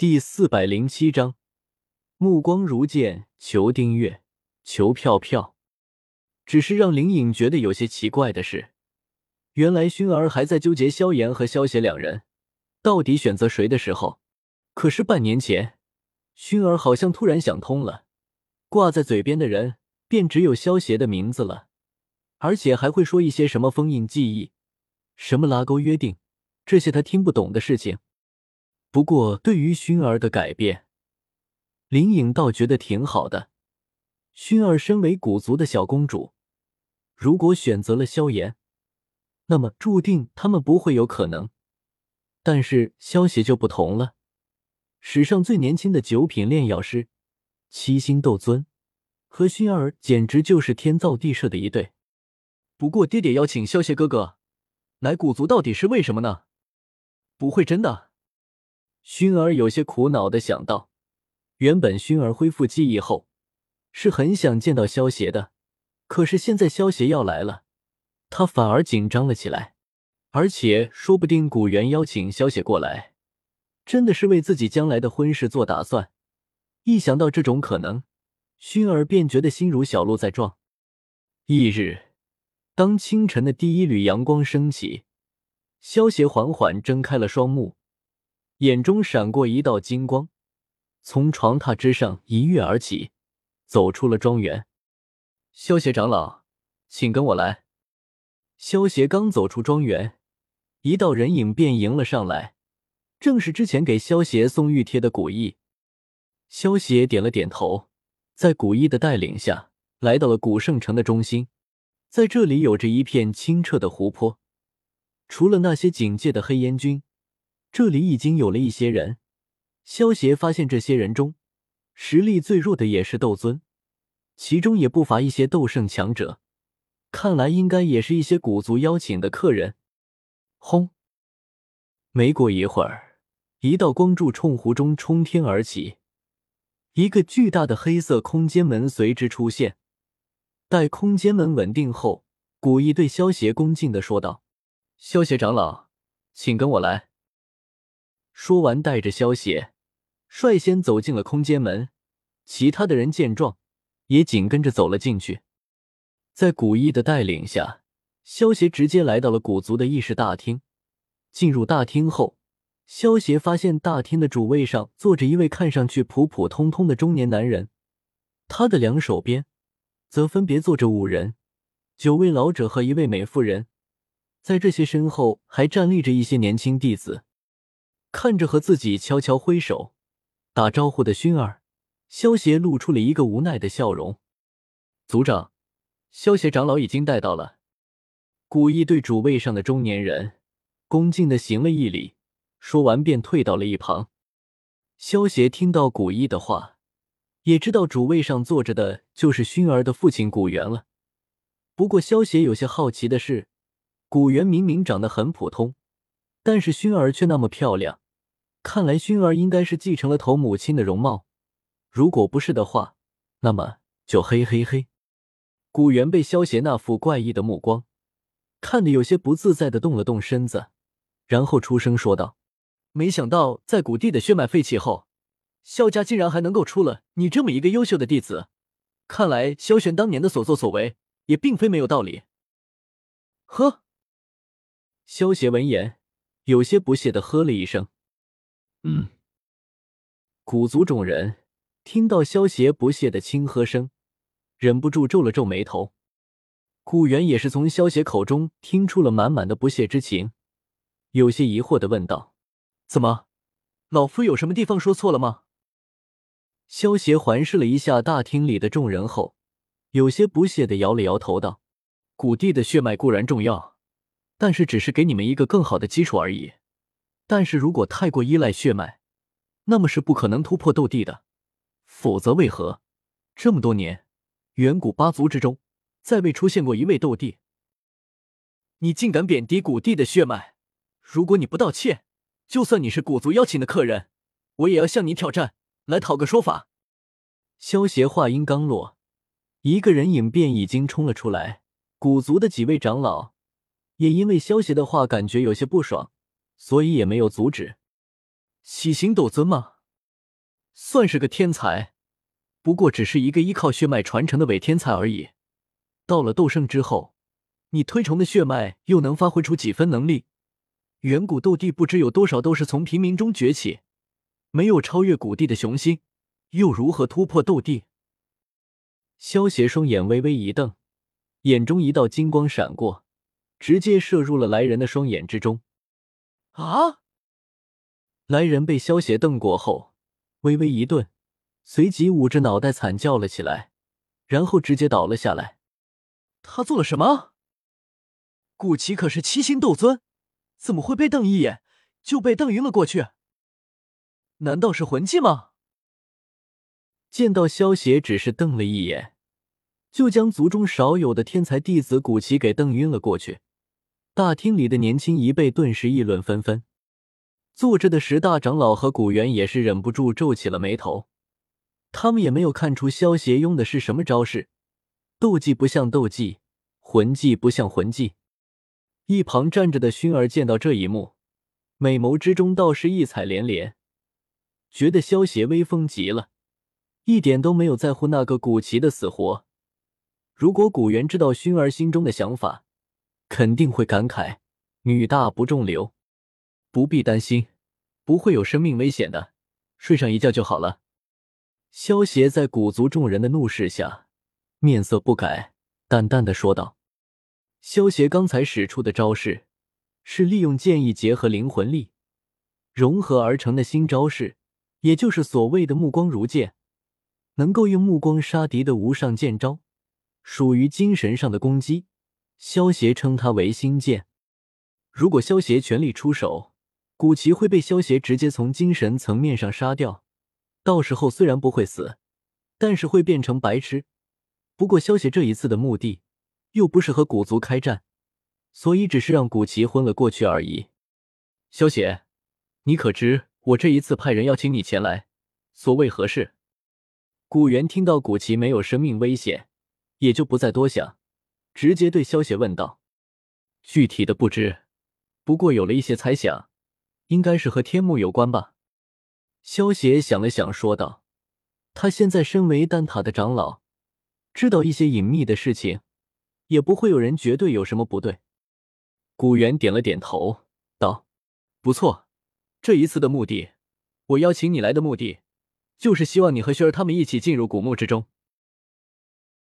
第四百零七章，目光如剑，求订阅，求票票。只是让林颖觉得有些奇怪的是，原来薰儿还在纠结萧炎和萧邪两人到底选择谁的时候，可是半年前，薰儿好像突然想通了，挂在嘴边的人便只有萧邪的名字了，而且还会说一些什么封印记忆、什么拉钩约定这些他听不懂的事情。不过，对于薰儿的改变，林颖倒觉得挺好的。薰儿身为古族的小公主，如果选择了萧炎，那么注定他们不会有可能。但是萧邪就不同了，史上最年轻的九品炼药师，七星斗尊，和薰儿简直就是天造地设的一对。不过，爹爹邀请萧邪哥哥来古族，到底是为什么呢？不会真的？薰儿有些苦恼的想到，原本薰儿恢复记忆后是很想见到萧邪的，可是现在萧邪要来了，他反而紧张了起来。而且说不定古元邀请萧邪过来，真的是为自己将来的婚事做打算。一想到这种可能，薰儿便觉得心如小鹿在撞。翌日，当清晨的第一缕阳光升起，萧邪缓缓睁开了双目。眼中闪过一道金光，从床榻之上一跃而起，走出了庄园。萧邪长老，请跟我来。萧邪刚走出庄园，一道人影便迎了上来，正是之前给萧邪送玉贴的古意。萧邪点了点头，在古意的带领下，来到了古圣城的中心。在这里有着一片清澈的湖泊，除了那些警戒的黑烟军。这里已经有了一些人，萧协发现这些人中，实力最弱的也是斗尊，其中也不乏一些斗圣强者，看来应该也是一些古族邀请的客人。轰！没过一会儿，一道光柱冲湖中冲天而起，一个巨大的黑色空间门随之出现。待空间门稳定后，古一对萧协恭敬的说道：“萧协长老，请跟我来。”说完，带着萧邪率先走进了空间门。其他的人见状，也紧跟着走了进去。在古一的带领下，萧邪直接来到了古族的议事大厅。进入大厅后，萧邪发现大厅的主位上坐着一位看上去普普通通的中年男人，他的两手边则分别坐着五人，九位老者和一位美妇人。在这些身后，还站立着一些年轻弟子。看着和自己悄悄挥手打招呼的熏儿，萧邪露出了一个无奈的笑容。族长，萧邪长老已经带到了。古意对主位上的中年人恭敬的行了一礼，说完便退到了一旁。萧邪听到古一的话，也知道主位上坐着的就是熏儿的父亲古元了。不过萧邪有些好奇的是，古元明明长得很普通。但是薰儿却那么漂亮，看来薰儿应该是继承了头母亲的容貌。如果不是的话，那么就嘿嘿嘿。古元被萧邪那副怪异的目光看得有些不自在的动了动身子，然后出声说道：“没想到在古帝的血脉废弃后，萧家竟然还能够出了你这么一个优秀的弟子。看来萧玄当年的所作所为也并非没有道理。”呵，萧邪闻言。有些不屑的喝了一声，嗯。古族众人听到萧邪不屑的轻喝声，忍不住皱了皱眉头。古元也是从萧邪口中听出了满满的不屑之情，有些疑惑的问道：“怎么，老夫有什么地方说错了吗？”萧邪环视了一下大厅里的众人后，有些不屑的摇了摇头道：“古帝的血脉固然重要。”但是只是给你们一个更好的基础而已。但是如果太过依赖血脉，那么是不可能突破斗帝的。否则为何这么多年，远古八族之中再未出现过一位斗帝？你竟敢贬低古帝的血脉！如果你不道歉，就算你是古族邀请的客人，我也要向你挑战，来讨个说法。萧协话音刚落，一个人影便已经冲了出来。古族的几位长老。也因为萧邪的话感觉有些不爽，所以也没有阻止。喜行斗尊吗？算是个天才，不过只是一个依靠血脉传承的伪天才而已。到了斗圣之后，你推崇的血脉又能发挥出几分能力？远古斗帝不知有多少都是从平民中崛起，没有超越古帝的雄心，又如何突破斗帝？萧协双眼微微一瞪，眼中一道金光闪过，直接射入了来人的双眼之中。啊！来人被萧邪瞪过后，微微一顿，随即捂着脑袋惨叫了起来，然后直接倒了下来。他做了什么？古奇可是七星斗尊，怎么会被瞪一眼就被瞪晕了过去？难道是魂技吗？见到萧邪只是瞪了一眼，就将族中少有的天才弟子古奇给瞪晕了过去，大厅里的年轻一辈顿时议论纷纷。坐着的十大长老和古元也是忍不住皱起了眉头，他们也没有看出萧协用的是什么招式，斗技不像斗技，魂技不像魂技。一旁站着的薰儿见到这一幕，美眸之中倒是异彩连连，觉得萧协威风极了。一点都没有在乎那个古奇的死活。如果古元知道薰儿心中的想法，肯定会感慨：“女大不中留，不必担心，不会有生命危险的，睡上一觉就好了。”萧邪在古族众人的怒视下，面色不改，淡淡的说道：“萧邪刚才使出的招式，是利用剑意结合灵魂力融合而成的新招式，也就是所谓的目光如剑。”能够用目光杀敌的无上剑招，属于精神上的攻击。萧协称他为心剑。如果萧协全力出手，古奇会被萧协直接从精神层面上杀掉。到时候虽然不会死，但是会变成白痴。不过萧协这一次的目的又不是和古族开战，所以只是让古奇昏了过去而已。萧协，你可知我这一次派人邀请你前来，所为何事？古元听到古奇没有生命危险，也就不再多想，直接对萧邪问道：“具体的不知，不过有了一些猜想，应该是和天幕有关吧。”萧邪想了想，说道：“他现在身为丹塔的长老，知道一些隐秘的事情，也不会有人绝对有什么不对。”古元点了点头，道：“不错，这一次的目的，我邀请你来的目的。”就是希望你和薰儿他们一起进入古墓之中。